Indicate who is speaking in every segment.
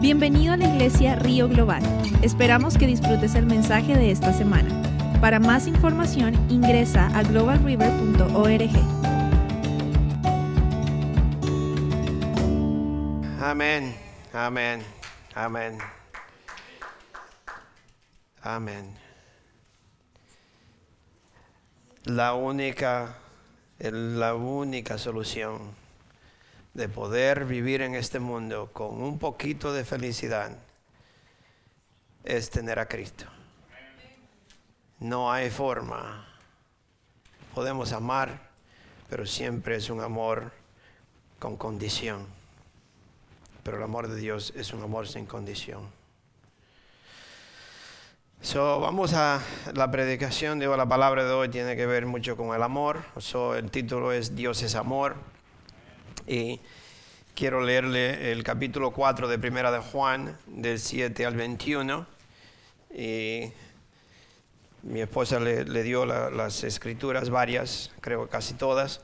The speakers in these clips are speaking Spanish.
Speaker 1: Bienvenido a la iglesia Río Global. Esperamos que disfrutes el mensaje de esta semana. Para más información ingresa a globalriver.org.
Speaker 2: Amén, amén, amén. Amén. La única, la única solución de poder vivir en este mundo con un poquito de felicidad es tener a Cristo. No hay forma. Podemos amar, pero siempre es un amor con condición. Pero el amor de Dios es un amor sin condición. So, vamos a la predicación, digo, la palabra de hoy tiene que ver mucho con el amor. So, el título es Dios es amor. Y quiero leerle el capítulo 4 de Primera de Juan, del 7 al 21. Y mi esposa le, dio las escrituras varias, creo casi todas.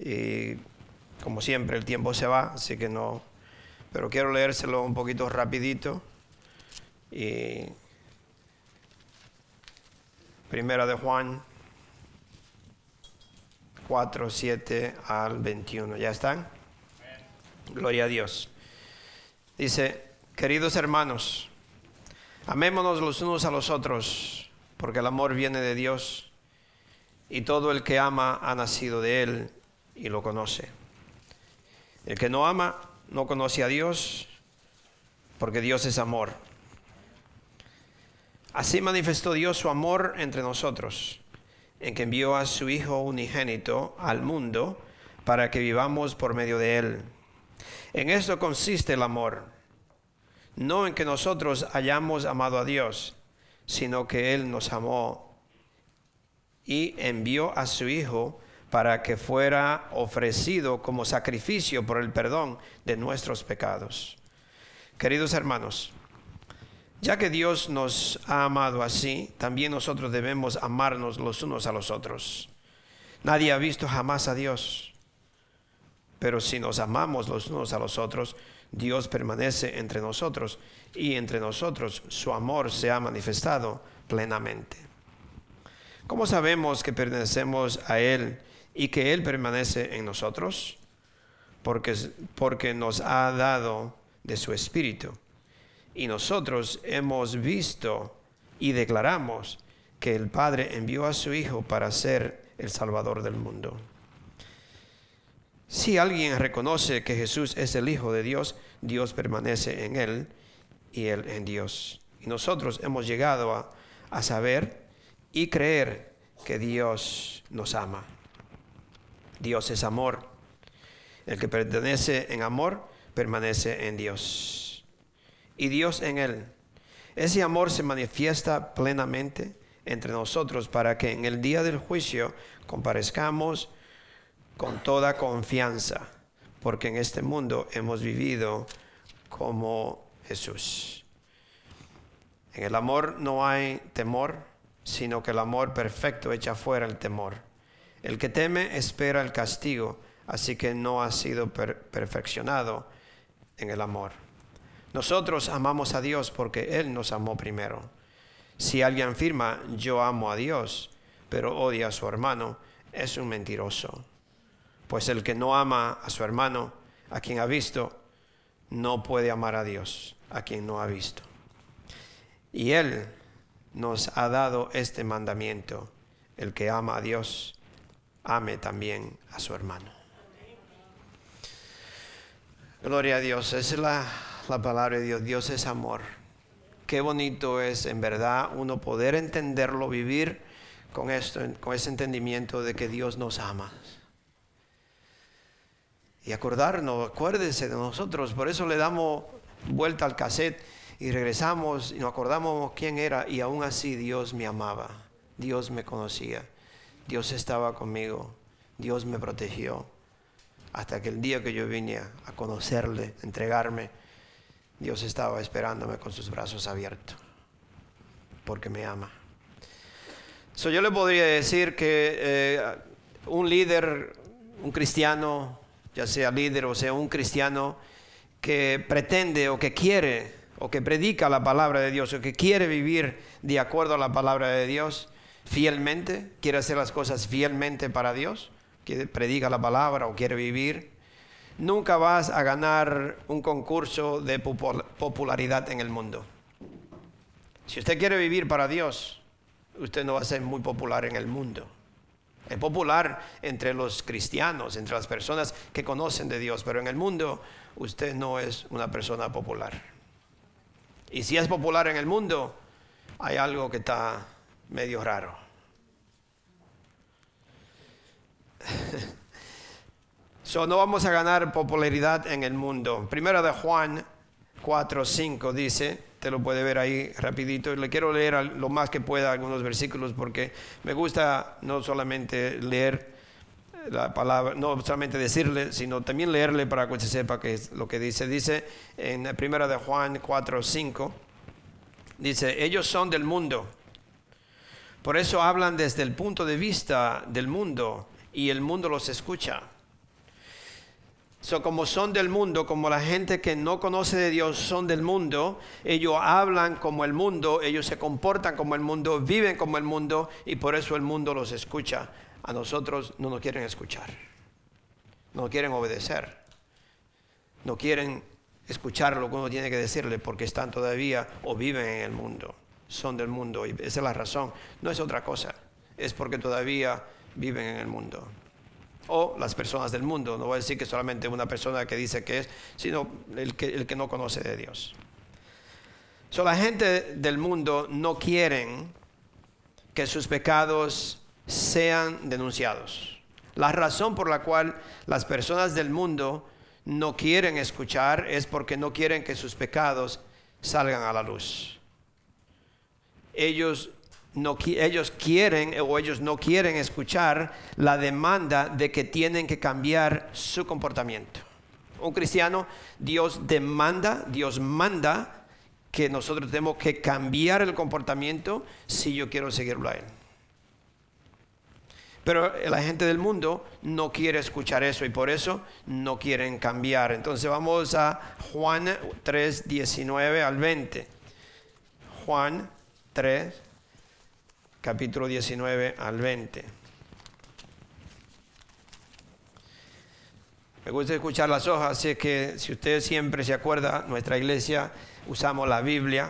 Speaker 2: Y como siempre, el tiempo se va, así que no. Pero quiero leérselo un poquito rapidito. Y Primera de Juan 4, 7 al 21. ¿Ya están? Gloria a Dios. Dice, queridos hermanos, amémonos los unos a los otros, porque el amor viene de Dios, y todo el que ama ha nacido de Él y lo conoce. El que no ama no conoce a Dios, porque Dios es amor. Así manifestó Dios su amor entre nosotros, en que envió a su Hijo unigénito al mundo para que vivamos por medio de Él. En esto consiste el amor, no en que nosotros hayamos amado a Dios, sino que Él nos amó y envió a su Hijo para que fuera ofrecido como sacrificio por el perdón de nuestros pecados. Queridos hermanos, ya que Dios nos ha amado así, también nosotros debemos amarnos los unos a los otros. Nadie ha visto jamás a Dios, pero si nos amamos los unos a los otros, Dios permanece entre nosotros y entre nosotros su amor se ha manifestado plenamente. ¿Cómo sabemos que pertenecemos a Él y que Él permanece en nosotros? Porque, porque nos ha dado de su Espíritu y nosotros hemos visto y declaramos que el Padre envió a su Hijo para ser el Salvador del mundo. Si alguien reconoce que Jesús es el Hijo de Dios, Dios permanece en él y él en Dios. Y nosotros hemos llegado a, a saber y creer que Dios nos ama. Dios es amor. El que pertenece en amor permanece en Dios y Dios en él. Ese amor se manifiesta plenamente entre nosotros para que en el día del juicio comparezcamos con toda confianza, porque en este mundo hemos vivido como Jesús. En el amor no hay temor, sino que el amor perfecto echa fuera el temor. El que teme espera el castigo, así que no ha sido perfeccionado en el amor. Nosotros amamos a Dios porque Él nos amó primero. Si alguien afirma yo amo a Dios, pero odia a su hermano, es un mentiroso. Pues el que no ama a su hermano, a quien ha visto, no puede amar a Dios, a quien no ha visto. Y Él nos ha dado este mandamiento. El que ama a Dios, ame también a su hermano. Gloria a Dios. Es la la palabra de Dios. Dios es amor. Qué bonito es en verdad uno poder entenderlo, vivir con esto, con ese entendimiento de que Dios nos ama. Y acordarnos, acuérdense de nosotros, por eso le damos vuelta al cassette y regresamos y nos acordamos quién era y aún así Dios me amaba, Dios me conocía, Dios estaba conmigo, Dios me protegió. Hasta que el día que yo vine a conocerle, entregarme, Dios estaba esperándome con sus brazos abiertos, porque me ama. So, yo le podría decir que eh, un líder, un cristiano, ya sea líder o sea un cristiano, que pretende o que quiere o que predica la palabra de Dios o que quiere vivir de acuerdo a la palabra de Dios fielmente, quiere hacer las cosas fielmente para Dios, que predica la palabra o quiere vivir, nunca vas a ganar un concurso de popularidad en el mundo. Si usted quiere vivir para Dios, usted no va a ser muy popular en el mundo. Es popular entre los cristianos, entre las personas que conocen de Dios, pero en el mundo usted no es una persona popular. Y si es popular en el mundo, hay algo que está medio raro. so, no vamos a ganar popularidad en el mundo. Primera de Juan 4, 5 dice, te lo puede ver ahí rapidito, le quiero leer lo más que pueda algunos versículos porque me gusta no solamente leer la palabra, no solamente decirle, sino también leerle para que se sepa qué es lo que dice. Dice en primera de Juan 4, 5, dice, ellos son del mundo. Por eso hablan desde el punto de vista del mundo y el mundo los escucha. So, como son del mundo, como la gente que no conoce de Dios son del mundo, ellos hablan como el mundo, ellos se comportan como el mundo, viven como el mundo y por eso el mundo los escucha. A nosotros no nos quieren escuchar, no quieren obedecer, no quieren escuchar lo que uno tiene que decirle porque están todavía o viven en el mundo, son del mundo y esa es la razón, no es otra cosa, es porque todavía viven en el mundo. O las personas del mundo, no voy a decir que solamente una persona que dice que es, sino el que, el que no conoce de Dios. So, la gente del mundo no quieren que sus pecados sean denunciados. La razón por la cual las personas del mundo no quieren escuchar es porque no quieren que sus pecados salgan a la luz. Ellos, no, ellos quieren o ellos no quieren escuchar la demanda de que tienen que cambiar su comportamiento. Un cristiano, Dios demanda, Dios manda que nosotros tenemos que cambiar el comportamiento si yo quiero seguirlo a Él. Pero la gente del mundo no quiere escuchar eso y por eso no quieren cambiar. Entonces vamos a Juan 3, 19 al 20. Juan 3, capítulo 19 al 20. Me gusta escuchar las hojas, así que si usted siempre se acuerda, nuestra iglesia usamos la Biblia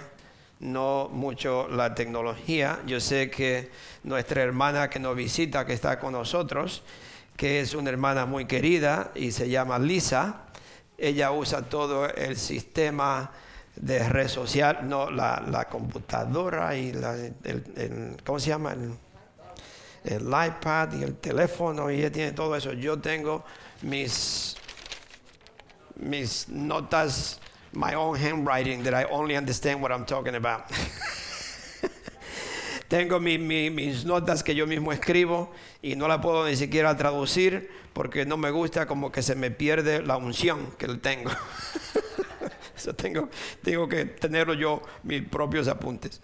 Speaker 2: no mucho la tecnología. Yo sé que nuestra hermana que nos visita, que está con nosotros, que es una hermana muy querida y se llama Lisa, ella usa todo el sistema de red social, no, la, computadora y el, ¿cómo se llama? El, el iPad y el teléfono y ella tiene todo eso. Yo tengo mis, mis notas my own handwriting that I only understand what I'm talking about. Tengo mis notas que yo mismo escribo y no la puedo ni siquiera traducir porque no me gusta como que se me pierde la unción que tengo. Tengo que tenerlo yo mis propios apuntes.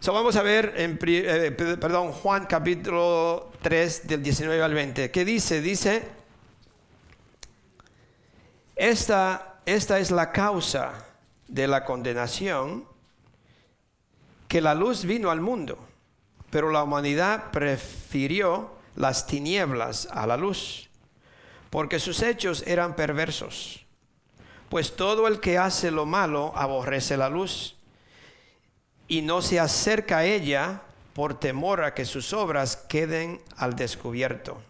Speaker 2: So vamos a ver en eh, perdón, Juan capítulo 3 del 19 al 20. ¿Qué dice? Dice esta, esta es la causa de la condenación, que la luz vino al mundo, pero la humanidad prefirió las tinieblas a la luz, porque sus hechos eran perversos. Pues todo el que hace lo malo aborrece la luz y no se acerca a ella por temor a que sus obras queden al descubierto.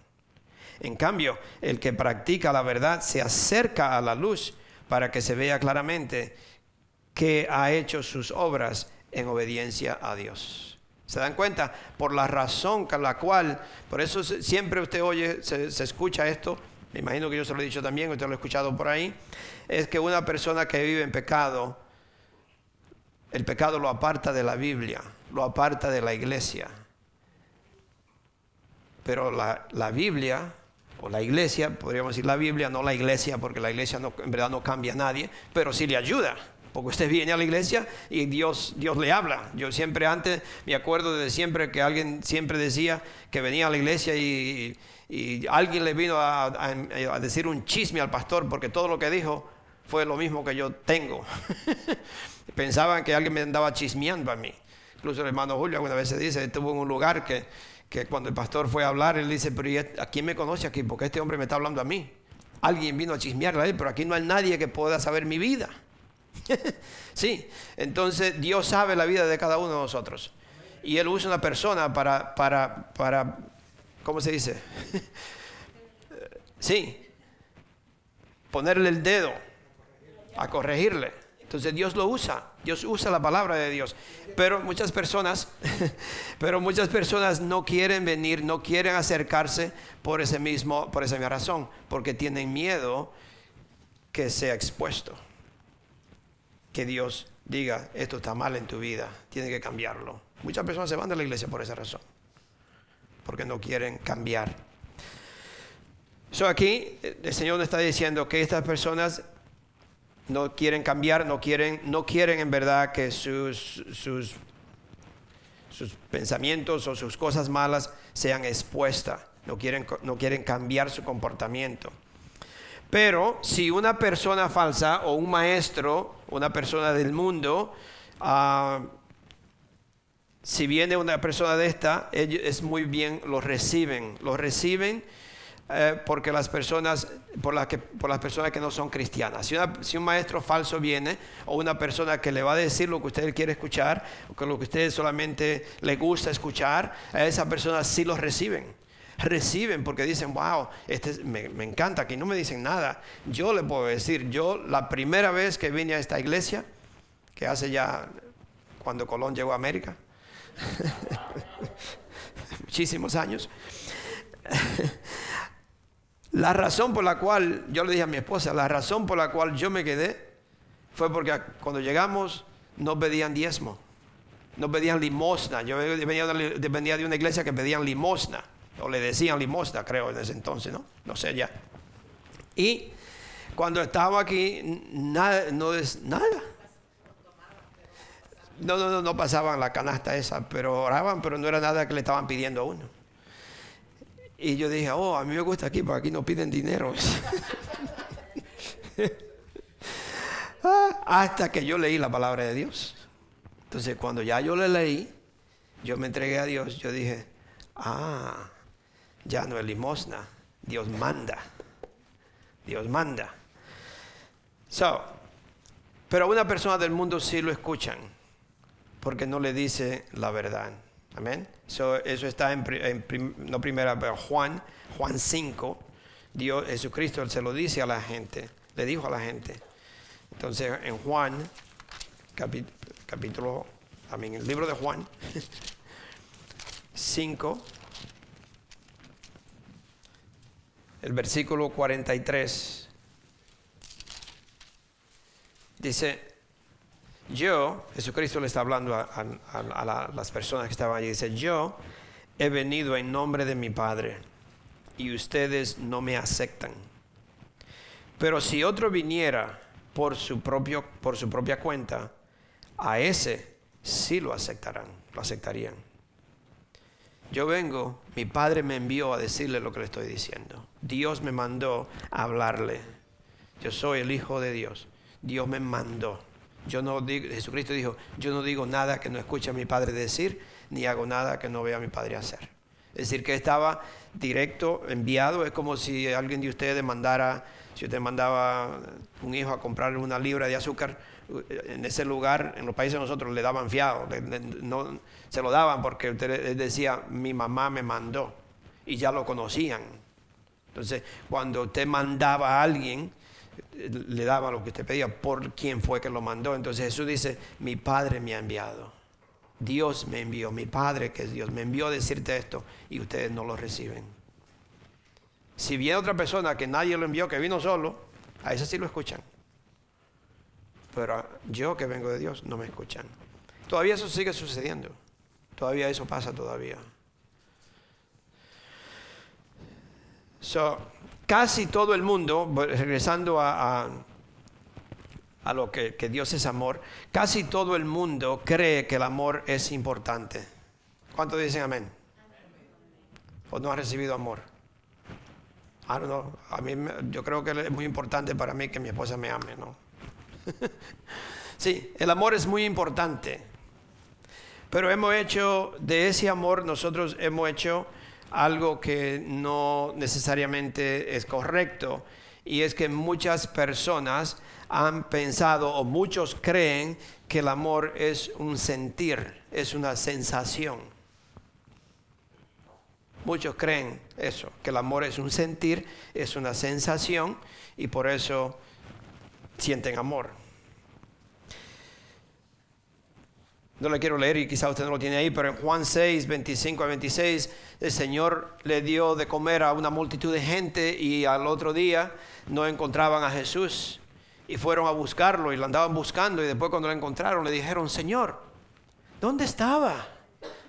Speaker 2: En cambio, el que practica la verdad se acerca a la luz para que se vea claramente que ha hecho sus obras en obediencia a Dios. ¿Se dan cuenta? Por la razón con la cual, por eso siempre usted oye, se, escucha esto, me imagino que yo se lo he dicho también, usted lo ha escuchado por ahí, es que una persona que vive en pecado, el pecado lo aparta de la Biblia, lo aparta de la iglesia. Pero la, la Biblia o la iglesia, podríamos decir la Biblia, no la iglesia, porque la iglesia no, en verdad no cambia a nadie, pero sí le ayuda. Porque usted viene a la iglesia y Dios, Dios le habla. Yo siempre antes, me acuerdo de siempre que alguien siempre decía que venía a la iglesia y, y alguien le vino a, a, decir un chisme al pastor porque todo lo que dijo fue lo mismo que yo tengo. Pensaban que alguien me andaba chismeando a mí. Incluso el hermano Julio alguna vez se dice, estuvo en un lugar que, que cuando el pastor fue a hablar, él dice, pero ¿a quién me conoce aquí? Porque este hombre me está hablando a mí. Alguien vino a chismearle pero aquí no hay nadie que pueda saber mi vida. sí, entonces Dios sabe la vida de cada uno de nosotros. Y Él usa una persona para, para, para ¿cómo se dice? sí, ponerle el dedo a corregirle. Entonces Dios lo usa, Dios usa la palabra de Dios. Pero muchas personas, pero muchas personas no quieren venir, no quieren acercarse por ese mismo, por esa misma razón, porque tienen miedo que sea expuesto. Que Dios diga, esto está mal en tu vida, tiene que cambiarlo. Muchas personas se van de la iglesia por esa razón, porque no quieren cambiar. So aquí el Señor nos está diciendo que estas personas no quieren cambiar, no quieren, no quieren en verdad que sus, sus, sus pensamientos o sus cosas malas sean expuestas, no quieren, no quieren cambiar su comportamiento. Pero si una persona falsa o un maestro, una persona del mundo, ah, si viene una persona de esta, ellos es muy bien, lo reciben, lo reciben eh, porque las personas, por, las que, por las personas que no son cristianas. Si, un maestro falso viene o una persona que le va a decir lo que usted quiere escuchar, o lo que usted solamente le gusta escuchar, a esa persona sí lo reciben. Reciben porque dicen, wow, este me, me encanta, aquí no me dicen nada. Yo le puedo decir, yo la primera vez que vine a esta iglesia, que hace ya cuando Colón llegó a América, muchísimos años. La razón por la cual, yo le dije a mi esposa, la razón por la cual yo me quedé fue porque cuando llegamos no pedían diezmo, no pedían limosna. Yo venía de una iglesia que pedían limosna, o le decían limosna, creo, en ese entonces, ¿no? No sé ya. Y cuando estaba aquí, nada, no es nada. No, no, no, no pasaban la canasta esa, pero oraban, pero no era nada que le estaban pidiendo a uno. Y yo dije, oh, a mí me gusta aquí, porque aquí no piden dinero. Hasta que yo leí la palabra de Dios. Entonces, cuando ya yo le leí, yo me entregué a Dios, yo dije, ah, ya no es limosna, Dios manda. Dios manda. So, pero una persona del mundo sí lo escuchan, porque no le dice la verdad. Amén. eso está en, no primera, pero Juan, Juan 5. Dios, Jesucristo él se lo dice a la gente, le dijo a la gente. Entonces en Juan, capítulo, también el libro de Juan 5, el versículo 43, dice, yo, Jesucristo le está hablando a, las personas que estaban allí, dice, yo he venido en nombre de mi Padre y ustedes no me aceptan. Pero si otro viniera por su, propio, por su propia cuenta, a ese sí lo aceptarán, lo aceptarían. Yo vengo, mi Padre me envió a decirle lo que le estoy diciendo. Dios me mandó a hablarle. Yo soy el Hijo de Dios. Dios me mandó. Yo no digo, Jesucristo dijo, yo no digo nada que no escuche a mi Padre decir, ni hago nada que no vea a mi Padre hacer. Es decir, que estaba directo, enviado. Es como si alguien de ustedes mandara, si usted mandaba un hijo a comprarle una libra de azúcar, en ese lugar, en los países de nosotros le daban fiado, no, se lo daban porque usted decía, mi mamá me mandó, y ya lo conocían. Entonces, cuando usted mandaba a alguien, le daba lo que usted pedía por quién fue que lo mandó. Entonces Jesús dice, mi Padre me ha enviado. Dios me envió, mi Padre que es Dios, me envió a decirte esto y ustedes no lo reciben. Si viene otra persona que nadie lo envió, que vino solo, a ese sí lo escuchan. Pero yo que vengo de Dios no me escuchan. Todavía eso sigue sucediendo. Todavía eso pasa todavía. So, casi todo el mundo, regresando a, lo que, Dios es amor, casi todo el mundo cree que el amor es importante. ¿Cuántos dicen amén? ¿O no ha recibido amor? I don't know. A mí, yo creo que es muy importante para mí que mi esposa me ame, ¿no? sí, el amor es muy importante. Pero hemos hecho, de ese amor nosotros hemos hecho algo que no necesariamente es correcto. Y es que muchas personas han pensado o muchos creen que el amor es un sentir, es una sensación. Muchos creen eso, que el amor es un sentir, es una sensación y por eso sienten amor. No le quiero leer y quizá usted no lo tiene ahí, pero en Juan 6, 25 a 26, el Señor le dio de comer a una multitud de gente y al otro día no encontraban a Jesús y fueron a buscarlo y lo andaban buscando y después cuando lo encontraron le dijeron, Señor, ¿dónde estaba?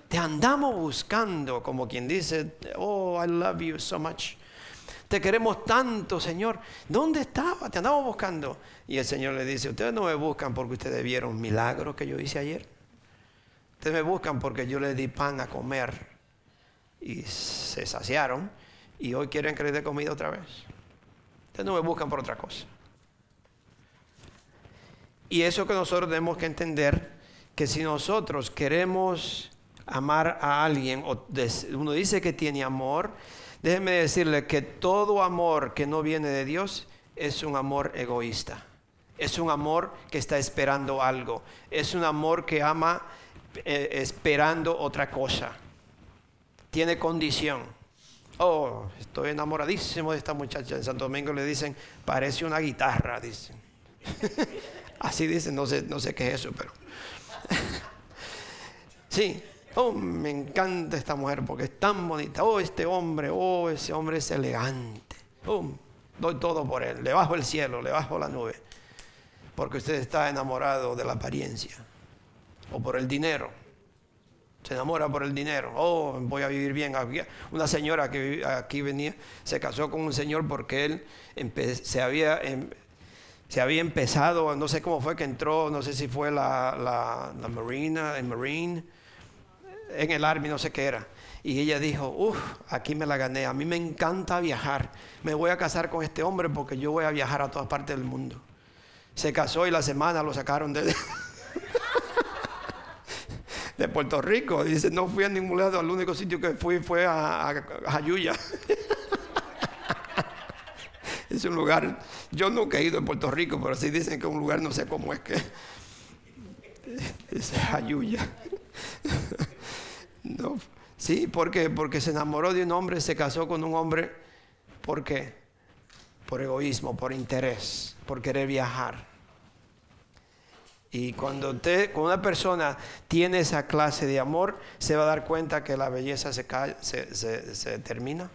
Speaker 2: Te andamos buscando, como quien dice, oh, I love you so much. Te queremos tanto, Señor. ¿Dónde estaba? Te andamos buscando. Y el Señor le dice, ustedes no me buscan porque ustedes vieron milagros que yo hice ayer. Ustedes me buscan porque yo les di pan a comer y se saciaron y hoy quieren que les dé comida otra vez. Ustedes no me buscan por otra cosa. Y eso que nosotros tenemos que entender, que si nosotros queremos amar a alguien, o uno dice que tiene amor, déjeme decirle que todo amor que no viene de Dios es un amor egoísta. Es un amor que está esperando algo. Es un amor que ama eh, esperando otra cosa. Tiene condición. Oh, estoy enamoradísimo de esta muchacha. En Santo Domingo le dicen, parece una guitarra, dicen. Así dicen, no sé, no sé qué es eso, pero... sí, oh, me encanta esta mujer porque es tan bonita, oh, este hombre, oh, ese hombre es elegante, oh, doy todo por él, le bajo el cielo, le bajo la nube, porque usted está enamorado de la apariencia o por el dinero. Se enamora por el dinero. Oh, voy a vivir bien. Una señora que aquí venía se casó con un señor porque él se había, em, se había empezado, no sé cómo fue que entró, no sé si fue la, la, la Marina, el Marine, en el Army, no sé qué era. Y ella dijo, uff, aquí me la gané, a mí me encanta viajar, me voy a casar con este hombre porque yo voy a viajar a todas partes del mundo. Se casó y la semana lo sacaron de, de Puerto Rico. Dice, no fui a ningún lado, el único sitio que fui fue a, a, Jayuya. es un lugar, yo nunca he ido a Puerto Rico, pero sí dicen que es un lugar, no sé cómo es que... Es Jayuya. No. Sí, ¿por qué? Porque se enamoró de un hombre, se casó con un hombre. ¿Por qué? Por egoísmo, por interés, por querer viajar. Y cuando, usted, cuando una persona tiene esa clase de amor, se va a dar cuenta que la belleza se, se, se, termina.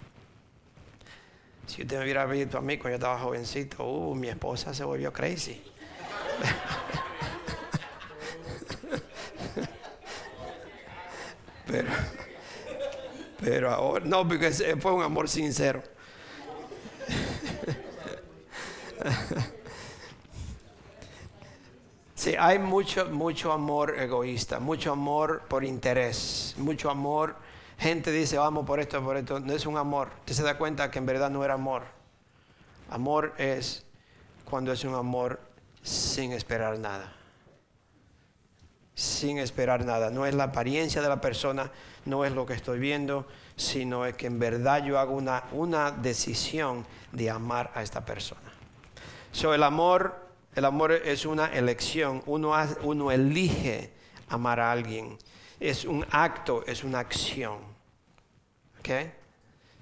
Speaker 2: Si usted me hubiera visto a mí cuando yo estaba jovencito, uh, mi esposa se volvió crazy. Pero, pero ahora, no, porque fue un amor sincero. Sí, hay mucho, mucho amor egoísta, mucho amor por interés, mucho amor. Gente dice, vamos por esto, por esto. No es un amor. Usted se da cuenta que en verdad no era amor. Amor es cuando es un amor sin esperar nada sin esperar nada. No es la apariencia de la persona, no es lo que estoy viendo, sino es que en verdad yo hago una, una decisión de amar a esta persona. So, el amor, el amor es una elección, uno, uno elige amar a alguien. Es un acto, es una acción. ¿Okay?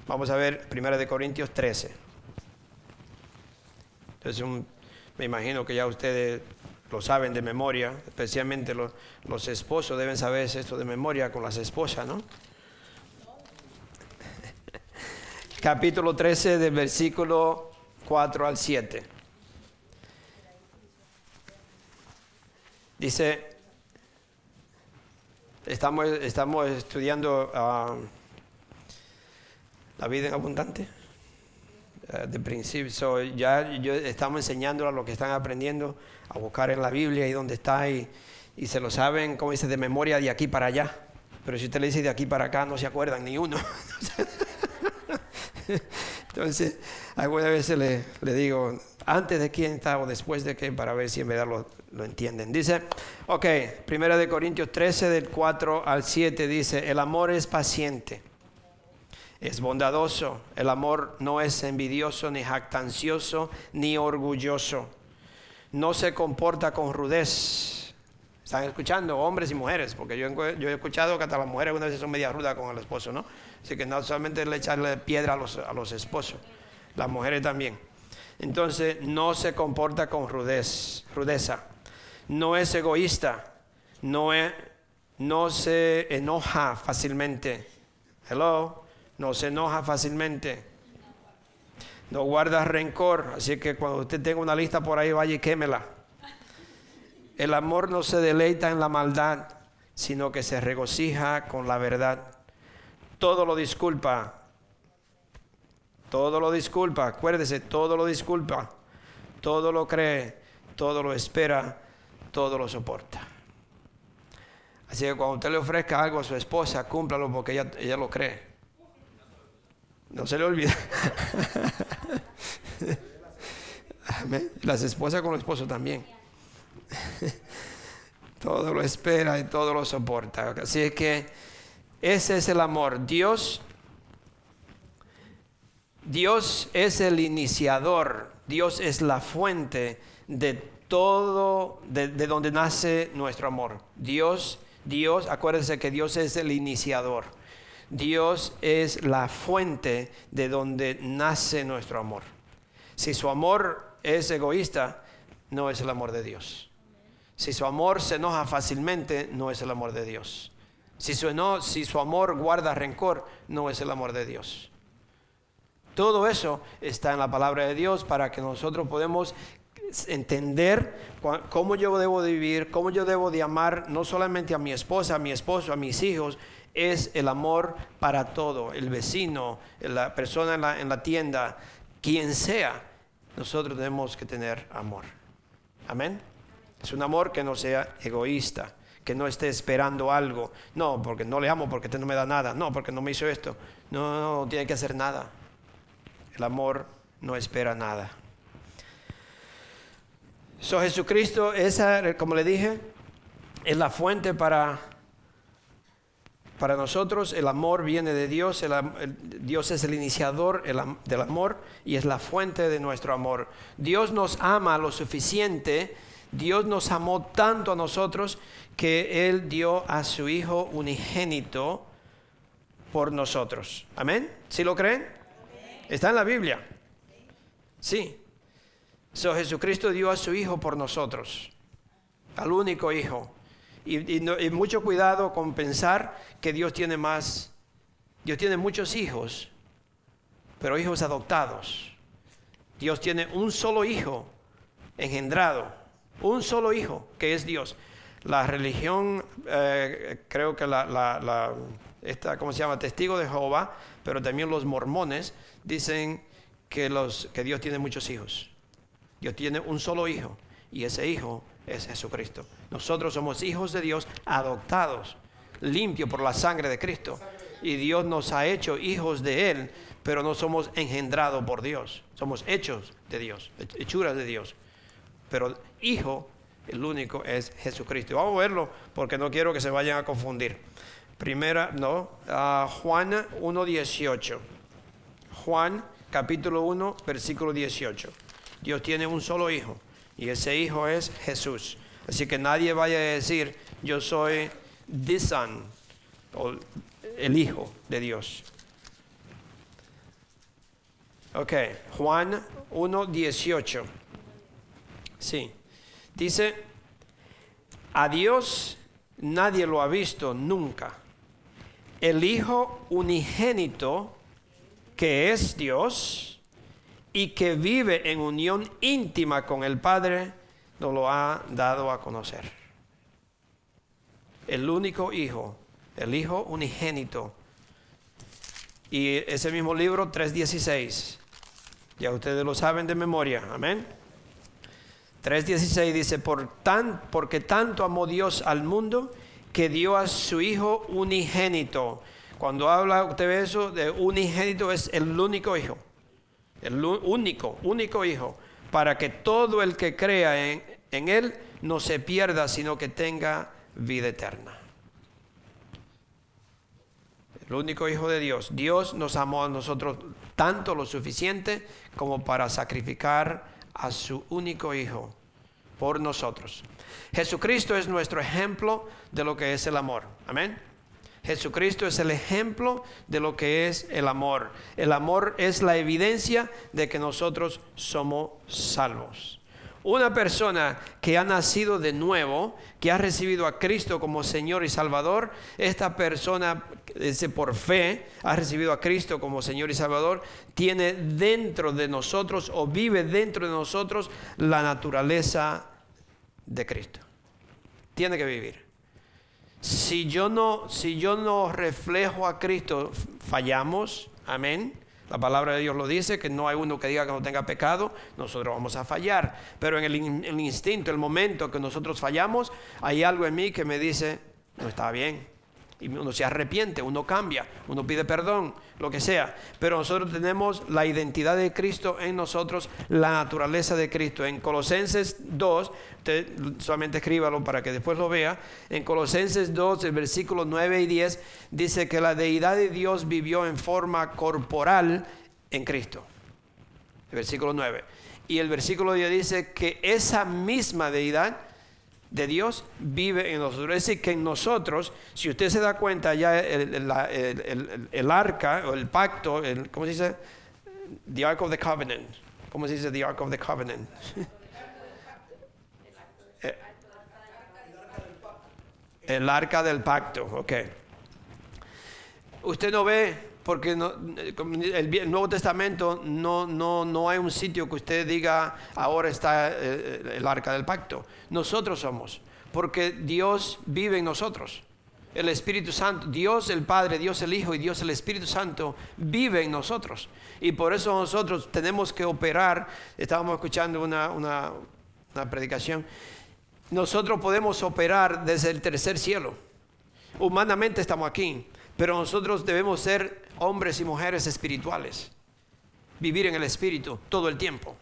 Speaker 2: Vamos a ver 1 Corintios 13. Entonces, me imagino que ya ustedes lo saben de memoria, especialmente los, los esposos deben saber esto de memoria con las esposas, ¿no? Capítulo 13 del versículo 4 al 7. Dice, estamos, estamos estudiando ah, la vida en abundante. Eh, de principio. ya yo, estamos enseñando a lo que están aprendiendo a buscar en la Biblia y dónde está y, y, se lo saben, como dice, de memoria de aquí para allá. Pero si usted le dice de aquí para acá, no se acuerdan ni uno. Entonces, algunas veces le, digo, antes de quién está o después de quién, para ver si en verdad lo, entienden. Dice, ok, Primera de Corintios 13, del 4 al 7, dice, el amor es paciente, es bondadoso, el amor no es envidioso, ni jactancioso, ni orgulloso, no se comporta con rudez. Están escuchando hombres y mujeres, porque yo, yo he escuchado que hasta las mujeres una vez son media rudas con el esposo, ¿no? Así que no solamente le echarle piedra a los, a los esposos, las mujeres también. Entonces, no se comporta con rudez, rudeza no es egoísta, no, no se enoja fácilmente. Hello, no se enoja fácilmente. No guarda rencor, así que cuando usted tenga una lista por ahí, vaya y quémela. El amor no se deleita en la maldad, sino que se regocija con la verdad. Todo lo disculpa. Todo lo disculpa. Acuérdese, todo lo disculpa. Todo lo cree. Todo lo espera todo lo soporta. Así que cuando usted le ofrezca algo a su esposa, cúmplalo porque ella, ella lo cree. No se le olvide. Las esposas con los esposos también. todo lo espera y todo lo soporta. Así que ese es el amor. Dios, Dios es el iniciador. Dios es la fuente de todo de, donde nace nuestro amor. Dios, Dios, acuérdense que Dios es el iniciador. Dios es la fuente de donde nace nuestro amor. Si su amor es egoísta, no es el amor de Dios. Si su amor se enoja fácilmente, no es el amor de Dios. Si su, si su amor guarda rencor, no es el amor de Dios. Todo eso está en la palabra de Dios para que nosotros podamos entender cómo yo debo de vivir, cómo yo debo de amar no solamente a mi esposa, a mi esposo, a mis hijos, es el amor para todo, el vecino, la persona en la, en la tienda, quien sea, nosotros tenemos que tener amor. Amén. Es un amor que no sea egoísta, que no esté esperando algo. No, porque no le amo, porque usted no me da nada. No, porque no me hizo esto. No, no, no tiene que hacer nada. El amor no espera nada. So, Jesucristo, esa, como le dije, es la fuente para, para nosotros. El amor viene de Dios. Dios es el iniciador del amor y es la fuente de nuestro amor. Dios nos ama lo suficiente. Dios nos amó tanto a nosotros que Él dio a su Hijo unigénito por nosotros. Amén. ¿Sí lo creen? Está en la Biblia. Sí. So, Jesucristo dio a su Hijo por nosotros, al único Hijo. Y, mucho cuidado con pensar que Dios tiene más, Dios tiene muchos hijos, pero hijos adoptados. Dios tiene un solo hijo engendrado, un solo hijo que es Dios. La religión, eh, creo que la, esta, ¿cómo se llama? Testigo de Jehová, pero también los mormones dicen que, los, que Dios tiene muchos hijos. Dios tiene un solo hijo y ese hijo es Jesucristo. Nosotros somos hijos de Dios adoptados, limpios por la sangre de Cristo. Y Dios nos ha hecho hijos de Él, pero no somos engendrados por Dios. Somos hechos de Dios, hechuras de Dios. Pero hijo, el único es Jesucristo. Vamos a verlo porque no quiero que se vayan a confundir. Primera, no, Juan 1.18. Juan capítulo 1, versículo 18. Dios tiene un solo hijo y ese hijo es Jesús. Así que nadie vaya a decir, yo soy the son, o el hijo de Dios. Ok, Juan 1, 18. Sí, dice, a Dios nadie lo ha visto nunca. El Hijo unigénito, que es Dios, y que vive en unión íntima con el Padre, nos lo ha dado a conocer. El único Hijo, el Hijo unigénito. Y ese mismo libro, 3.16, ya ustedes lo saben de memoria, amén. 3.16 dice, Por tan, porque tanto amó Dios al mundo que dio a su Hijo unigénito. Cuando habla usted de eso, de unigénito es el único Hijo el único, único Hijo, para que todo el que crea en, en Él no se pierda, sino que tenga vida eterna. El único Hijo de Dios. Dios nos amó a nosotros tanto lo suficiente como para sacrificar a su único Hijo por nosotros. Jesucristo es nuestro ejemplo de lo que es el amor. Amén. Jesucristo es el ejemplo de lo que es el amor. El amor es la evidencia de que nosotros somos salvos. Una persona que ha nacido de nuevo, que ha recibido a Cristo como Señor y Salvador, esta persona por fe ha recibido a Cristo como Señor y Salvador, tiene dentro de nosotros o vive dentro de nosotros la naturaleza de Cristo. Tiene que vivir. Si yo no, si yo no reflejo a Cristo, fallamos. Amén. La palabra de Dios lo dice, que no hay uno que diga que no tenga pecado, nosotros vamos a fallar. Pero en el, instinto, el momento que nosotros fallamos, hay algo en mí que me dice, no está bien y uno se arrepiente, uno cambia, uno pide perdón, lo que sea. Pero nosotros tenemos la identidad de Cristo en nosotros, la naturaleza de Cristo. En Colosenses 2, usted solamente escríbalo para que después lo vea. En Colosenses 2, el versículo 9 y 10, dice que la deidad de Dios vivió en forma corporal en Cristo. El versículo 9. Y el versículo 10 dice que esa misma deidad de Dios vive en nosotros. Es decir, que en nosotros, si usted se da cuenta ya el, arca o el pacto, ¿cómo se dice? The Ark of the Covenant. ¿Cómo se dice The Ark of the Covenant? el arca del pacto, ok. Usted no ve porque no, el, Nuevo Testamento no, no, no hay un sitio que usted diga, ahora está el, el arca del pacto. Nosotros somos, porque Dios vive en nosotros. El Espíritu Santo, Dios el Padre, Dios el Hijo y Dios el Espíritu Santo vive en nosotros. Y por eso nosotros tenemos que operar. Estábamos escuchando una, una, una predicación. Nosotros podemos operar desde el tercer cielo. Humanamente estamos aquí, pero nosotros debemos ser hombres y mujeres espirituales. Vivir en el Espíritu todo el tiempo.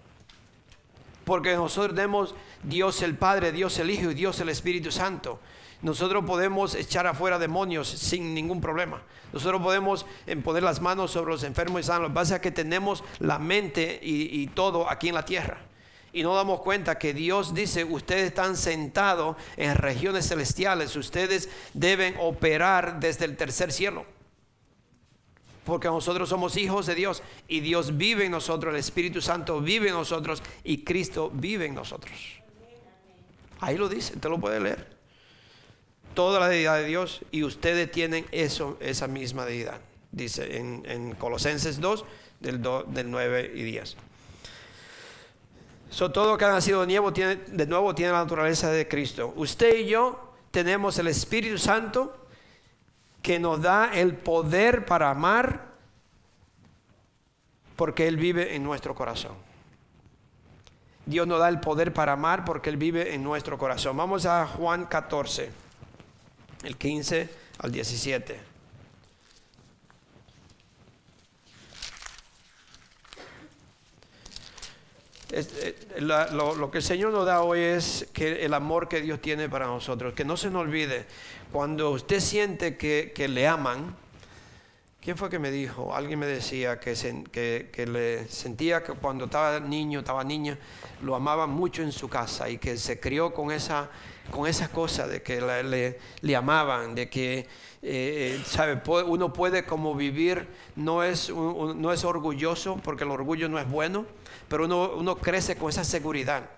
Speaker 2: Porque nosotros tenemos Dios el Padre, Dios el Hijo y Dios el Espíritu Santo. Nosotros podemos echar afuera demonios sin ningún problema. Nosotros podemos poner las manos sobre los enfermos y sanos. Lo que pasa es que tenemos la mente y, y todo aquí en la tierra y no damos cuenta que Dios dice, ustedes están sentados en regiones celestiales, ustedes deben operar desde el tercer cielo porque nosotros somos hijos de Dios y Dios vive en nosotros, el Espíritu Santo vive en nosotros y Cristo vive en nosotros. Ahí lo dice, te lo puede leer. Toda la deidad de Dios y ustedes tienen eso, esa misma deidad. Dice en, Colosenses 2, del, del 9 y 10. So, todo que ha nacido de nuevo, tiene, de nuevo tiene la naturaleza de Cristo. Usted y yo tenemos el Espíritu Santo que nos da el poder para amar porque Él vive en nuestro corazón. Dios nos da el poder para amar porque Él vive en nuestro corazón. Vamos a Juan 14, el 15 al 17. Eh, lo, que el Señor nos da hoy es que el amor que Dios tiene para nosotros, que no se nos olvide, cuando usted siente que, le aman, ¿quién fue que me dijo? Alguien me decía que, que, le sentía que cuando estaba niño, estaba niña, lo amaban mucho en su casa y que se crió con esa, con esa cosa de que le, amaban, de que, eh, eh, ¿sabe? Uno puede como vivir, no es, no es orgulloso, porque el orgullo no es bueno pero uno, crece con esa seguridad,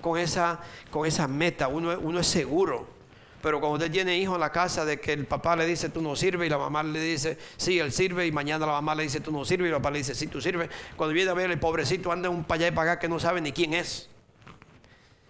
Speaker 2: con esa, con esa meta, uno, uno es seguro. Pero cuando usted tiene hijos en la casa de que el papá le dice tú no sirves y la mamá le dice sí, él sirve y mañana la mamá le dice tú no sirves y el papá le dice sí, tú sirves. Cuando viene a ver el pobrecito anda un para allá y para que no sabe ni quién es.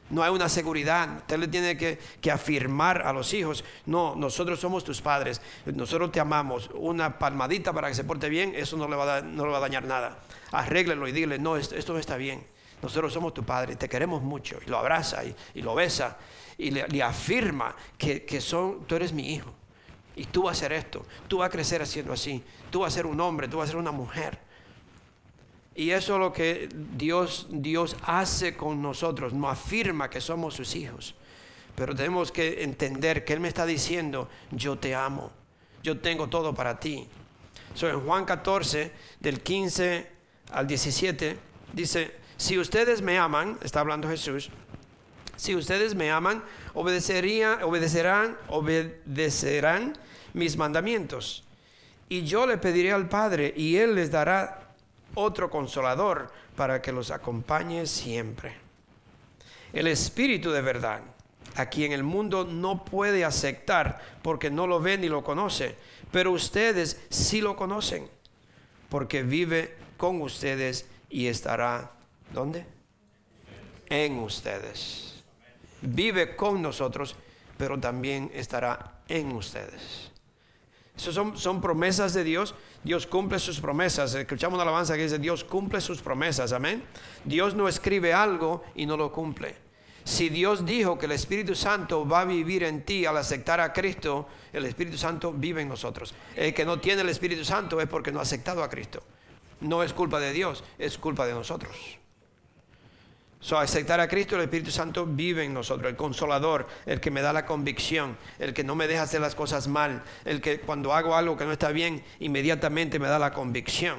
Speaker 2: No hay una seguridad. Usted le tiene que, que, afirmar a los hijos, no, nosotros somos tus padres, nosotros te amamos. Una palmadita para que se porte bien, eso no le va a, no le va a dañar nada arréglelo y dile, no, esto, no está bien. Nosotros somos tu padre, te queremos mucho. Y lo abraza y, lo besa y le, afirma que, son, tú eres mi hijo. Y tú vas a hacer esto, tú vas a crecer haciendo así, tú vas a ser un hombre, tú vas a ser una mujer. Y eso es lo que Dios, Dios hace con nosotros, nos afirma que somos sus hijos. Pero tenemos que entender que Él me está diciendo, yo te amo, yo tengo todo para ti. So, en Juan 14, del 15 al 17, dice, si ustedes me aman, está hablando Jesús, si ustedes me aman, obedecerían, obedecerán, obedecerán mis mandamientos. Y yo le pediré al Padre y Él les dará otro consolador para que los acompañe siempre. El Espíritu de verdad, a quien el mundo no puede aceptar porque no lo ve ni lo conoce, pero ustedes sí lo conocen, porque vive con ustedes y estará, ¿dónde? En ustedes. Vive con nosotros, pero también estará en ustedes. Esas son, promesas de Dios. Dios cumple sus promesas. Escuchamos una alabanza que dice, Dios cumple sus promesas. Amén. Dios no escribe algo y no lo cumple. Si Dios dijo que el Espíritu Santo va a vivir en ti al aceptar a Cristo, el Espíritu Santo vive en nosotros. El que no tiene el Espíritu Santo es porque no ha aceptado a Cristo. No es culpa de Dios, es culpa de nosotros. So, aceptar a Cristo, el Espíritu Santo vive en nosotros, el consolador, el que me da la convicción, el que no me deja hacer las cosas mal, el que cuando hago algo que no está bien, inmediatamente me da la convicción.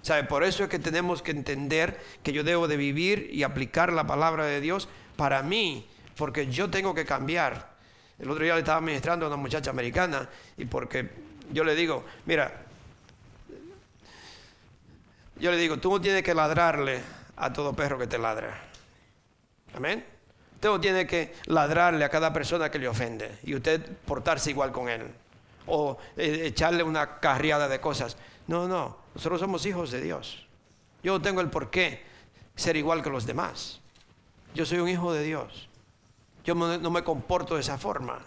Speaker 2: ¿Sabe? Por eso es que tenemos que entender que yo debo de vivir y aplicar la palabra de Dios para mí, porque yo tengo que cambiar. El otro día le estaba ministrando a una muchacha americana y porque yo le digo, mira, yo le digo, tú no tienes que ladrarle a todo perro que te ladra. Amén. Usted no tiene que ladrarle a cada persona que le ofende y usted portarse igual con él o eh, echarle una carriada de cosas. No, no, nosotros somos hijos de Dios. Yo no tengo el por qué ser igual que los demás. Yo soy un hijo de Dios. Yo no me comporto de esa forma.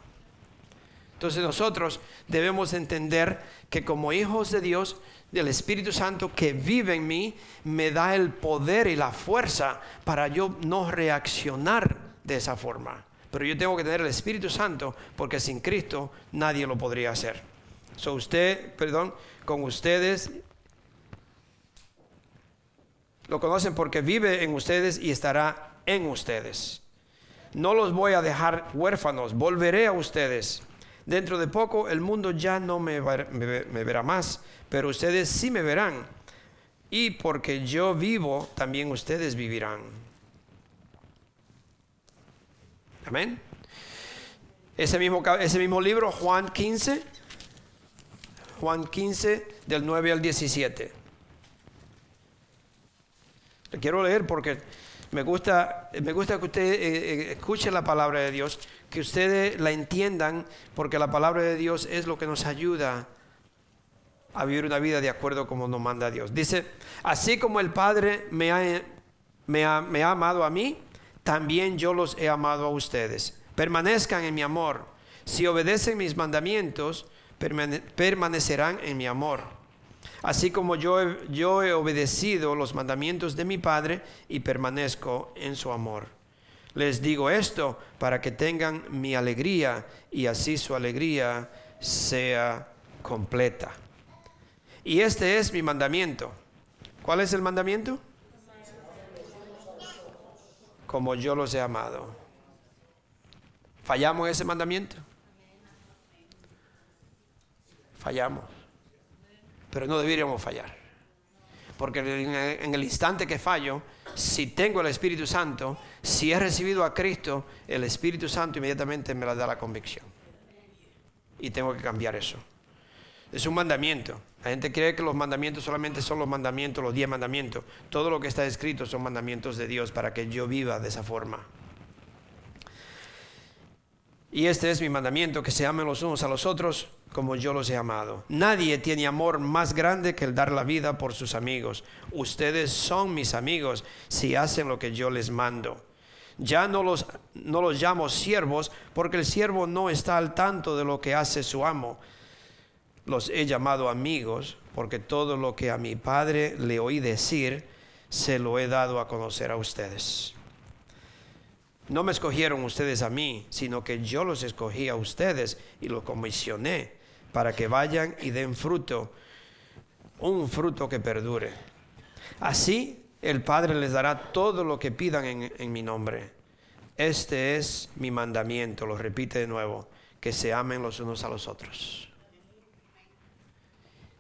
Speaker 2: Entonces nosotros debemos entender que como hijos de Dios del Espíritu Santo que vive en mí me da el poder y la fuerza para yo no reaccionar de esa forma. Pero yo tengo que tener el Espíritu Santo porque sin Cristo nadie lo podría hacer. So usted, perdón, con ustedes lo conocen porque vive en ustedes y estará en ustedes. No los voy a dejar huérfanos, volveré a ustedes. Dentro de poco el mundo ya no me, verá más, pero ustedes sí me verán. Y porque yo vivo, también ustedes vivirán. Amén. Ese mismo, ese mismo libro, Juan 15, Juan 15, del 9 al 17. Le quiero leer porque me gusta, me gusta que usted eh, eh, escuche la palabra de Dios, que ustedes la entiendan, porque la palabra de Dios es lo que nos ayuda a vivir una vida de acuerdo como nos manda Dios. Dice, así como el Padre me ha, me ha, amado a mí, también yo los he amado a ustedes. Permanezcan en mi amor. Si obedecen mis mandamientos, permanecerán en mi amor. Así como yo he, yo he obedecido los mandamientos de mi Padre y permanezco en su amor. Les digo esto para que tengan mi alegría y así su alegría sea completa. Y este es mi mandamiento. ¿Cuál es el mandamiento? Como yo los he amado. ¿Fallamos ese mandamiento? Fallamos. Pero no deberíamos fallar. Porque en el instante que fallo, si tengo el Espíritu Santo, si he recibido a Cristo, el Espíritu Santo inmediatamente me da la convicción. Y tengo que cambiar eso. Es un mandamiento. La gente cree que los mandamientos solamente son los mandamientos, los diez mandamientos. Todo lo que está escrito son mandamientos de Dios para que yo viva de esa forma. Y este es mi mandamiento, que se amen los unos a los otros como yo los he amado. Nadie tiene amor más grande que el dar la vida por sus amigos. Ustedes son mis amigos si hacen lo que yo les mando. Ya no los, no los llamo siervos porque el siervo no está al tanto de lo que hace su amo los he llamado amigos, porque todo lo que a mi Padre le oí decir, se lo he dado a conocer a ustedes. No me escogieron ustedes a mí, sino que yo los escogí a ustedes y los comisioné para que vayan y den fruto, un fruto que perdure. Así el Padre les dará todo lo que pidan en, en mi nombre. Este es mi mandamiento, lo repite de nuevo, que se amen los unos a los otros.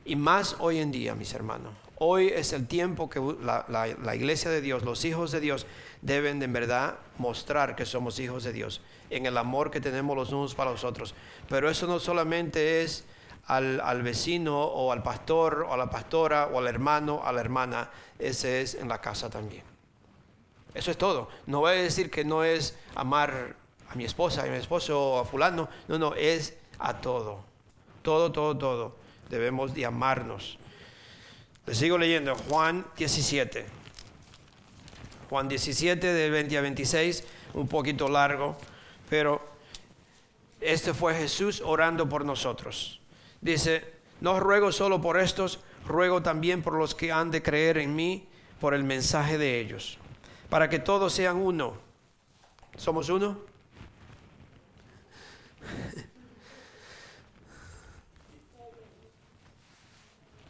Speaker 2: Y más hoy en día, mis hermanos. Hoy es el tiempo que la, la, iglesia de Dios, los hijos de Dios, deben de en verdad mostrar que somos hijos de Dios, en el amor que tenemos los unos para los otros. Pero eso no solamente es al, al, vecino o al pastor o a la pastora o al hermano, a la hermana, ese es en la casa también. Eso es todo. No voy a decir que no es amar a mi esposa, a mi esposo o a fulano. No, no, es a todo. Todo, todo, todo. Debemos de amarnos. Le sigo leyendo Juan 17. Juan 17 de 20 a 26, un poquito largo, pero este fue Jesús orando por nosotros. Dice, no ruego solo por estos, ruego también por los que han de creer en mí por el mensaje de ellos para que todos sean uno. ¿Somos uno?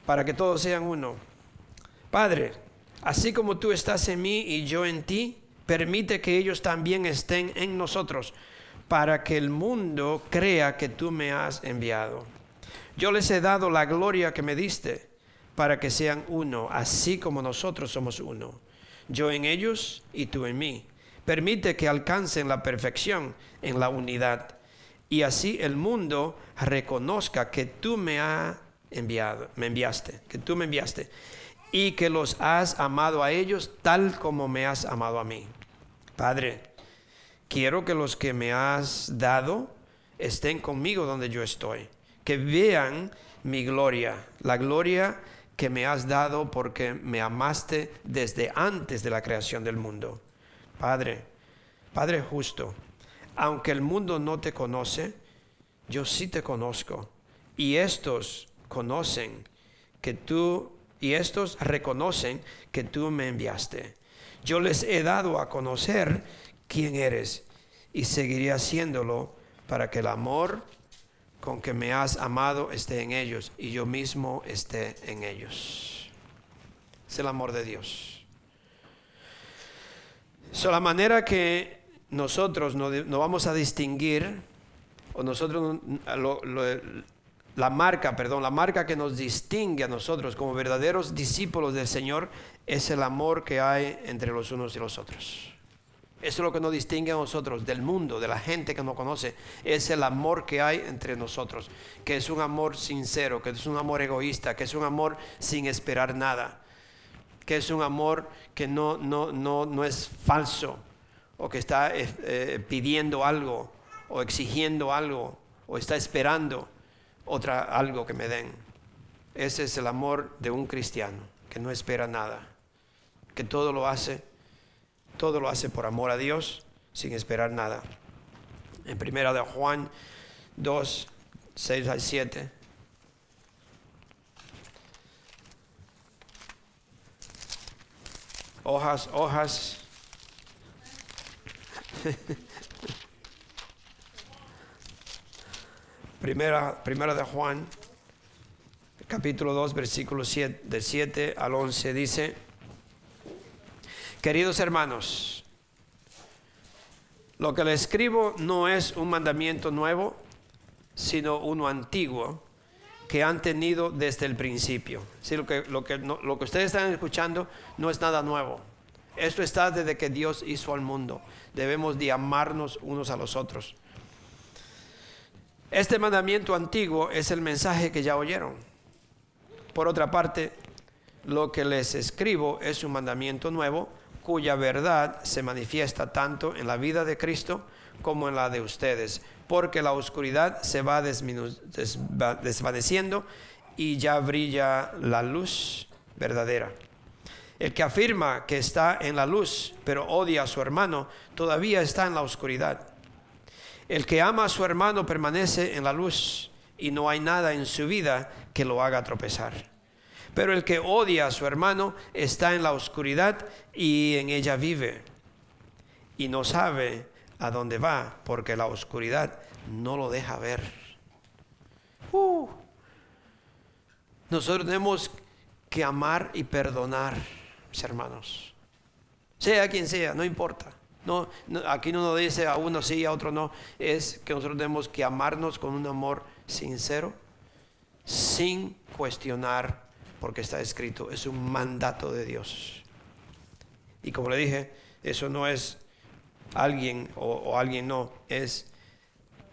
Speaker 2: para que todos sean uno. Padre, así como tú estás en mí y yo en ti, permite que ellos también estén en nosotros, para que el mundo crea que tú me has enviado. Yo les he dado la gloria que me diste, para que sean uno, así como nosotros somos uno yo en ellos y tú en mí. Permite que alcancen la perfección en la unidad y así el mundo reconozca que tú me has enviado, me enviaste, que tú me enviaste y que los has amado a ellos tal como me has amado a mí. Padre, quiero que los que me has dado estén conmigo donde yo estoy, que vean mi gloria, la gloria que me has dado porque me amaste desde antes de la creación del mundo. Padre, Padre justo, aunque el mundo no te conoce, yo sí te conozco. Y estos conocen que tú, y estos reconocen que tú me enviaste. Yo les he dado a conocer quién eres y seguiré haciéndolo para que el amor con que me has amado esté en ellos y yo mismo esté en ellos. Es el amor de Dios. Es la manera que nosotros no, vamos a distinguir, o nosotros, la marca, perdón, la marca que nos distingue a nosotros como verdaderos discípulos del Señor es el amor que hay entre los unos y los otros. Eso es lo que nos distingue a nosotros del mundo, de la gente que nos conoce. Es el amor que hay entre nosotros, que es un amor sincero, que es un amor egoísta, que es un amor sin esperar nada, que es un amor que no, no, no, no es falso o que está eh, eh, pidiendo algo o exigiendo algo o está esperando otra, algo que me den. Ese es el amor de un cristiano que no espera nada, que todo lo hace todo lo hace por amor a Dios, sin esperar nada. En primera de Juan 2, 6 al 7. Hojas, hojas. primera, primera de Juan, capítulo 2, versículo 7, de 7 al 11 dice, Queridos hermanos, lo que le escribo no es un mandamiento nuevo, sino uno antiguo que han tenido desde el principio. lo, que, lo, que, lo que ustedes están escuchando no es nada nuevo. Esto está desde que Dios hizo al mundo. Debemos de amarnos unos a los otros. Este mandamiento antiguo es el mensaje que ya oyeron. Por otra parte, lo que les escribo es un mandamiento nuevo cuya verdad se manifiesta tanto en la vida de Cristo como en la de ustedes, porque la oscuridad se va desvaneciendo y ya brilla la luz verdadera. El que afirma que está en la luz, pero odia a su hermano, todavía está en la oscuridad. El que ama a su hermano permanece en la luz y no hay nada en su vida que lo haga tropezar. Pero el que odia a su hermano está en la oscuridad y en ella vive. Y no sabe a dónde va porque la oscuridad no lo deja ver. Uh. Nosotros tenemos que amar y perdonar. mis hermanos. Sea quien sea, no importa. Aquí no nos dice a uno sí, a otro no. Es que nosotros tenemos que amarnos con un amor sincero, sin cuestionar, porque está escrito. Es un mandato de Dios. Y como le dije, eso no es alguien o, alguien no, es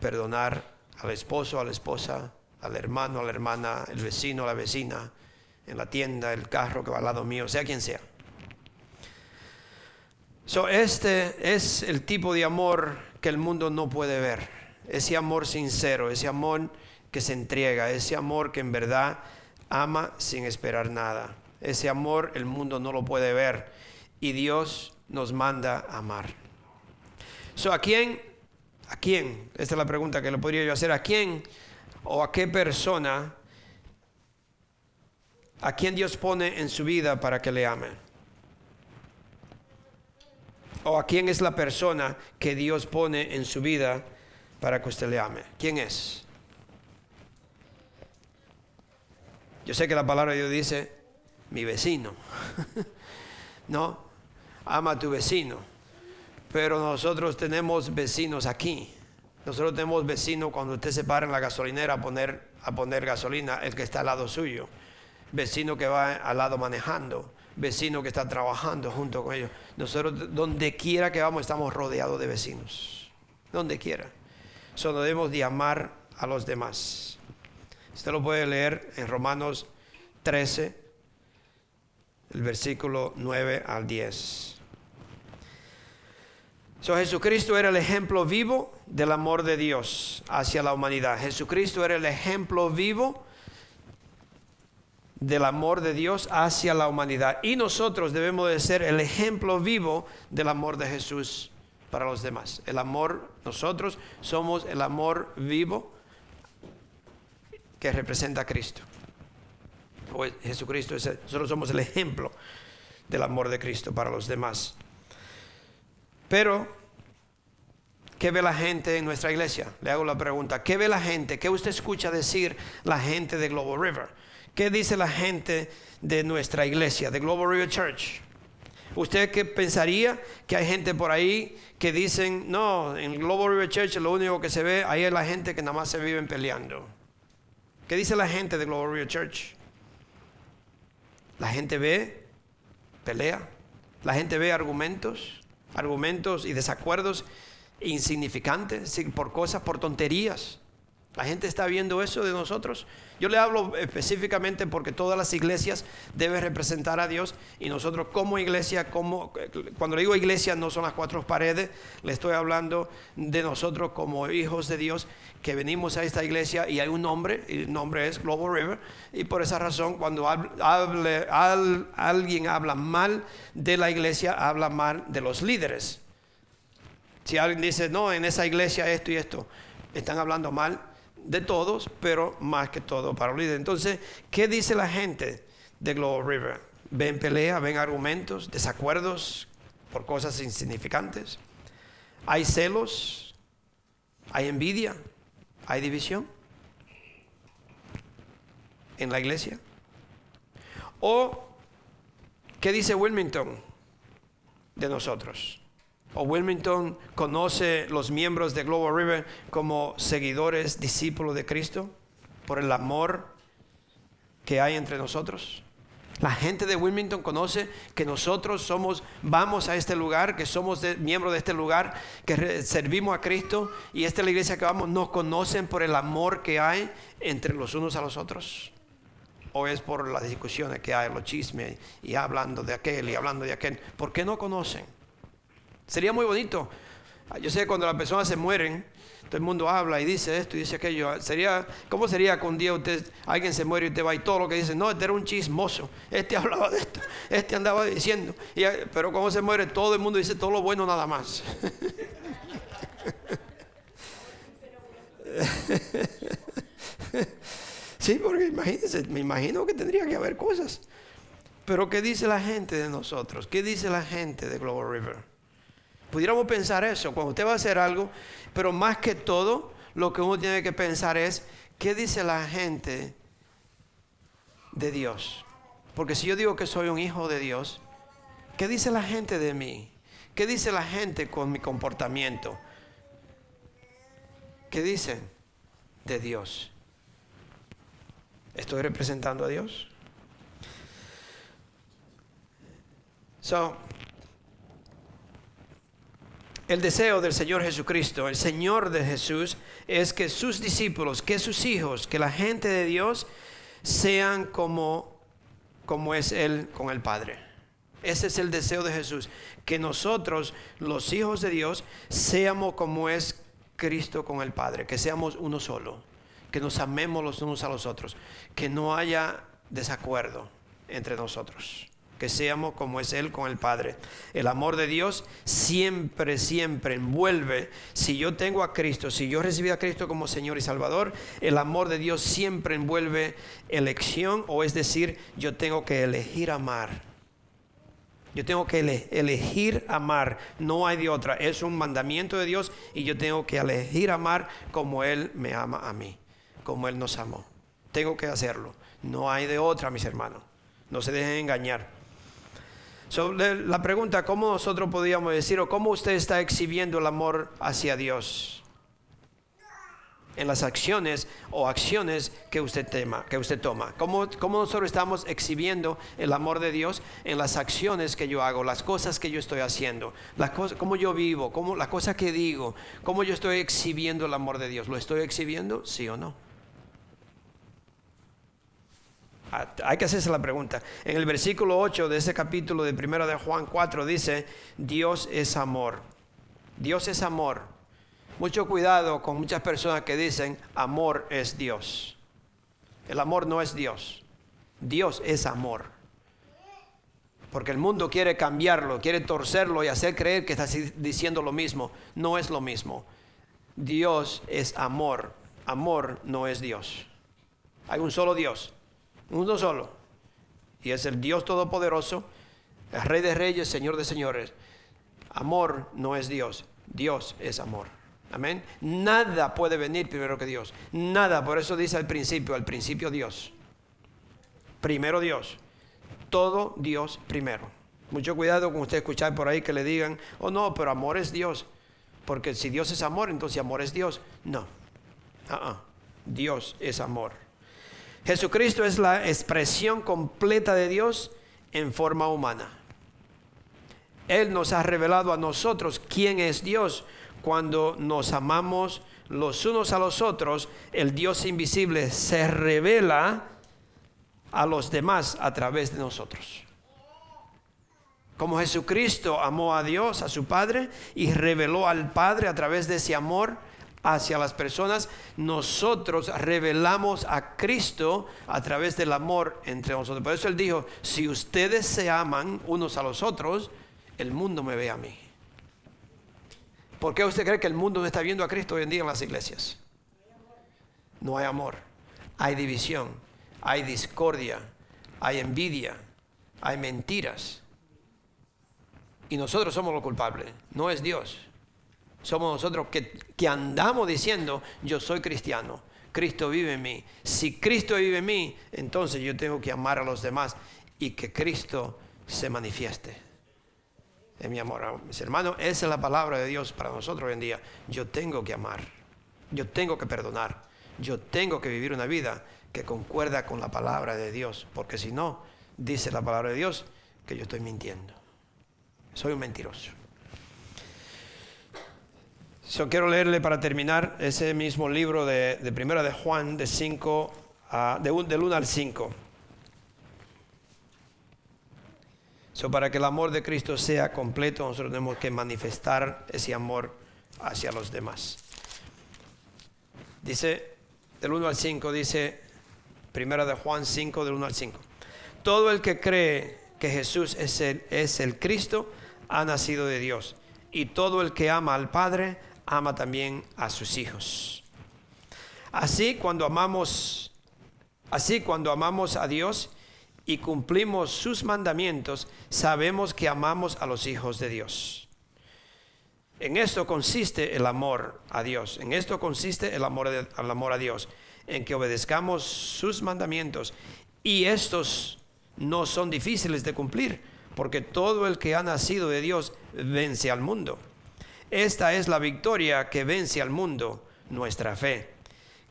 Speaker 2: perdonar al esposo, a la esposa, al hermano, a la hermana, el vecino, a la vecina, en la tienda, el carro que va al lado mío, sea quien sea. So, este es el tipo de amor que el mundo no puede ver. Ese amor sincero, ese amor que se entrega, ese amor que en verdad ama sin esperar nada. Ese amor el mundo no lo puede ver y Dios nos manda amar. So, ¿A quién? ¿A quién? Esta es la pregunta que le podría yo hacer. ¿A quién o a qué persona? ¿A quién Dios pone en su vida para que le ame? o a quién es la persona que Dios pone en su vida para que usted le ame. ¿Quién es? Yo sé que la palabra de Dios dice, mi vecino. no, ama a tu vecino. Pero nosotros tenemos vecinos aquí. Nosotros tenemos vecinos cuando usted se para en la gasolinera a poner, a poner gasolina, el que está al lado suyo. Vecino que va al lado manejando vecino que está trabajando junto con ellos. Nosotros, donde quiera que vamos, estamos rodeados de vecinos. Donde quiera. Solo debemos de amar a los demás. Usted lo puede leer en Romanos 13, el versículo 9 al 10. So, Jesucristo era el ejemplo vivo del amor de Dios hacia la humanidad. Jesucristo era el ejemplo vivo del amor de Dios hacia la humanidad. Y nosotros debemos de ser el ejemplo vivo del amor de Jesús para los demás. El amor, nosotros somos el amor vivo que representa a Cristo. O Jesucristo, nosotros somos el ejemplo del amor de Cristo para los demás. Pero, ¿qué ve la gente en nuestra iglesia? Le hago la pregunta, ¿qué ve la gente? ¿Qué usted escucha decir la gente de Global River? ¿Qué dice la gente de nuestra iglesia, de Global River Church? ¿Usted qué pensaría que hay gente por ahí que dicen, no, en Global River Church lo único que se ve, ahí es la gente que nada más se viven peleando? ¿Qué dice la gente de River Church? La gente ve pelea, la gente ve argumentos, argumentos y desacuerdos insignificantes por cosas, por tonterías. La gente está viendo eso de nosotros. Yo le hablo específicamente porque todas las iglesias deben representar a Dios y nosotros como iglesia, como, cuando digo iglesia no son las cuatro paredes, le estoy hablando de nosotros como hijos de Dios que venimos a esta iglesia y hay un nombre, y el nombre es Global River y por esa razón cuando hable, alguien habla mal de la iglesia, habla mal de los líderes. Si alguien dice, no, en esa iglesia esto y esto, están hablando mal de todos, pero más que todo para los líderes. Entonces, ¿qué dice la gente de Global River? ¿Ven pelea, ven argumentos, desacuerdos por cosas insignificantes? ¿Hay celos? ¿Hay envidia? ¿Hay división en la iglesia? ¿O qué dice Wilmington de nosotros? O Wilmington conoce los miembros de Global River como seguidores, discípulos de Cristo, por el amor que hay entre nosotros. La gente de Wilmington conoce que nosotros somos, vamos a este lugar, que somos miembros de este lugar, que servimos a Cristo y esta es la iglesia que vamos, nos conocen por el amor que hay entre los unos a los otros. O es por las discusiones que hay, los chismes y hablando de aquel y hablando de aquel. ¿Por qué no conocen? Sería muy bonito. Yo sé que cuando las personas se mueren, todo el mundo habla y dice esto y dice aquello. Sería, ¿Cómo sería que un día usted, alguien se muere y usted va y todo lo que dice, no, este era un chismoso, este hablaba de esto, este andaba diciendo. pero cuando se muere todo el mundo dice todo lo bueno nada más. sí, porque imagínense, me imagino que tendría que haber cosas. Pero ¿qué dice la gente de nosotros? ¿Qué dice la gente de Global River? Pudiéramos pensar eso, cuando usted va a hacer algo, pero más que todo, lo que uno tiene que pensar es, ¿qué dice la gente de Dios? Porque si yo digo que soy un hijo de Dios, ¿Qué dice la gente de mí? ¿Qué dice la gente con mi comportamiento? ¿Qué dicen de Dios? ¿Estoy representando a Dios? El deseo del Señor Jesucristo, el Señor de Jesús, es que sus discípulos, que sus hijos, que la gente de Dios sean como, como es Él con el Padre. Ese es el deseo de Jesús, que nosotros, los hijos de Dios, seamos como es Cristo con el Padre, que seamos uno solo, que nos amemos los unos a los otros, que no haya desacuerdo entre nosotros que seamos como es Él con el Padre. El amor de Dios siempre, siempre envuelve. Si yo tengo a Cristo, si yo recibí a Cristo como Señor y Salvador, el amor de Dios siempre envuelve elección, o es decir, yo tengo que elegir amar. Yo tengo que elegir amar, no hay de otra. Es un mandamiento de Dios y yo tengo que elegir amar como Él me ama a mí, como Él nos amó. Tengo que hacerlo. No hay de otra, mis hermanos. No se dejen engañar la pregunta, ¿cómo nosotros podríamos decir o cómo usted está exhibiendo el amor hacia Dios? En las acciones o acciones que usted, tema, que usted toma. ¿Cómo, ¿Cómo, nosotros estamos exhibiendo el amor de Dios en las acciones que yo hago, las cosas que yo estoy haciendo, las cosas, cómo yo vivo, cómo, la cosa que digo, cómo yo estoy exhibiendo el amor de Dios? ¿Lo estoy exhibiendo? ¿Sí o no? Ah, hay que hacerse la pregunta. En el versículo 8 de ese capítulo de 1 de Juan 4 dice, Dios es amor. Dios es amor. Mucho cuidado con muchas personas que dicen, amor es Dios. El amor no es Dios. Dios es amor. Porque el mundo quiere cambiarlo, quiere torcerlo y hacer creer que está diciendo lo mismo. No es lo mismo. Dios es amor. Amor no es Dios. Hay un solo Dios uno solo. Y es el Dios Todopoderoso, el Rey de Reyes, Señor de Señores. Amor no es Dios, Dios es amor. Amén. Nada puede venir primero que Dios. Nada, por eso dice al principio, al principio Dios. Primero Dios. Todo Dios primero. Mucho cuidado con usted escuchar por ahí que le digan, oh no, pero amor es Dios. Porque si Dios es amor, entonces amor es Dios. No. Ah, ah. Dios es amor. Jesucristo es la expresión completa de Dios en forma humana. Él nos ha revelado a nosotros quién es Dios. Cuando nos amamos los unos a los otros, el Dios invisible se revela a los demás a través de nosotros. Como Jesucristo amó a Dios, a su Padre, y reveló al Padre a través de ese amor, hacia las personas, nosotros revelamos a Cristo a través del amor entre nosotros. Por eso Él dijo, si ustedes se aman unos a los otros, el mundo me ve a mí. ¿Por qué usted cree que el mundo no está viendo a Cristo hoy en día en las iglesias? No hay amor, hay división, hay discordia, hay envidia, hay mentiras. Y nosotros somos los culpables, no es Dios somos nosotros que, andamos diciendo, yo soy cristiano, Cristo vive en mí. Si Cristo vive en mí, entonces yo tengo que amar a los demás y que Cristo se manifieste en mi amor. Mis hermanos, esa es la palabra de Dios para nosotros hoy en día. Yo tengo que amar, yo tengo que perdonar, yo tengo que vivir una vida que concuerda con la palabra de Dios, porque si no, dice la palabra de Dios que yo estoy mintiendo. Soy un mentiroso. Yo quiero leerle para terminar ese mismo libro de, de Primera de Juan, de 5 a, de del 1 al 5. So, para que el amor de Cristo sea completo, nosotros tenemos que manifestar ese amor hacia los demás. Dice, del 1 al 5, dice, Primera de Juan 5, del 1 al 5. Todo el que cree que Jesús es el, es el Cristo, ha nacido de Dios. Y todo el que ama al Padre, ama también a sus hijos. Así cuando amamos, así cuando amamos a Dios y cumplimos sus mandamientos, sabemos que amamos a los hijos de Dios. En esto consiste el amor a Dios. En esto consiste el amor, el amor a Dios. En que obedezcamos sus mandamientos. Y estos no son difíciles de cumplir, porque todo el que ha nacido de Dios vence al mundo. Esta es la victoria que vence al mundo, nuestra fe.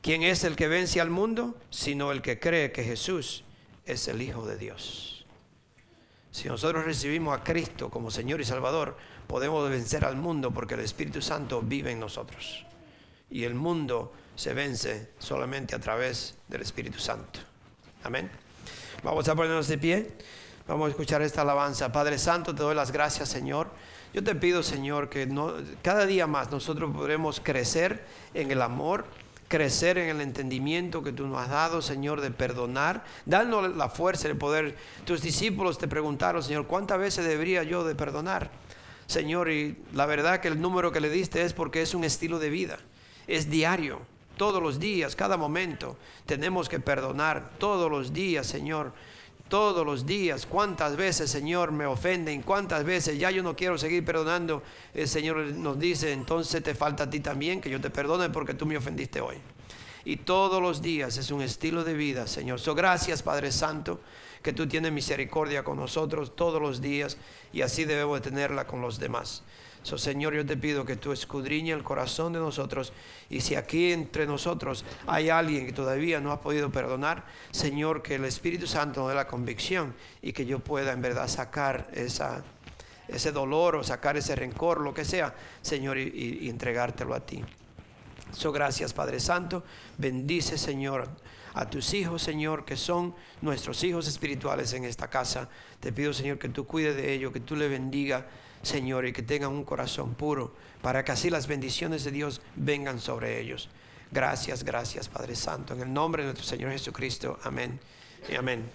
Speaker 2: ¿Quién es el que vence al mundo? Sino el que cree que Jesús es el Hijo de Dios. Si nosotros recibimos a Cristo como Señor y Salvador, podemos vencer al mundo porque el Espíritu Santo vive en nosotros. Y el mundo se vence solamente a través del Espíritu Santo. Amén. Vamos a ponernos de pie. Vamos a escuchar esta alabanza. Padre Santo, te doy las gracias, Señor. Yo te pido, Señor, que no, cada día más nosotros podremos crecer en el amor, crecer en el entendimiento que tú nos has dado, Señor, de perdonar, darnos la fuerza, el poder. Tus discípulos te preguntaron, Señor, ¿cuántas veces debería yo de perdonar? Señor, y la verdad que el número que le diste es porque es un estilo de vida, es diario, todos los días, cada momento. Tenemos que perdonar todos los días, Señor. Todos los días, cuántas veces, Señor, me ofenden, cuántas veces ya yo no quiero seguir perdonando. El Señor nos dice, entonces te falta a ti también que yo te perdone porque tú me ofendiste hoy. Y todos los días es un estilo de vida, Señor. So, gracias, Padre Santo que tú tienes misericordia con nosotros todos los días y así debemos de tenerla con los demás. So, Señor, yo te pido que tú escudriñe el corazón de nosotros y si aquí entre nosotros hay alguien que todavía no ha podido perdonar, Señor, que el Espíritu Santo nos dé la convicción y que yo pueda en verdad sacar esa, ese dolor o sacar ese rencor, lo que sea, Señor, y, entregártelo a ti. So, gracias, Padre Santo. Bendice, Señor a tus hijos, Señor, que son nuestros hijos espirituales en esta casa. Te pido, Señor, que tú cuides de ellos, que tú le bendiga, Señor, y que tengan un corazón puro, para que así las bendiciones de Dios vengan sobre ellos. Gracias, gracias, Padre Santo. En el nombre de nuestro Señor Jesucristo. Amén y amén.